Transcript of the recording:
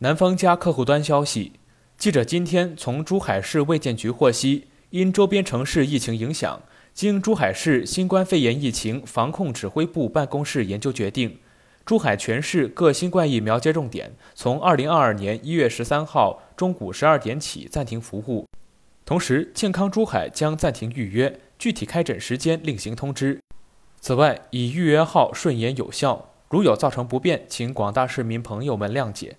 南方家客户端消息，记者今天从珠海市卫健局获悉，因周边城市疫情影响，经珠海市新冠肺炎疫情防控指挥部办公室研究决定，珠海全市各新冠疫苗接种点从二零二二年一月十三号中午十二点起暂停服务。同时，健康珠海将暂停预约，具体开诊时间另行通知。此外，已预约号顺延有效。如有造成不便，请广大市民朋友们谅解。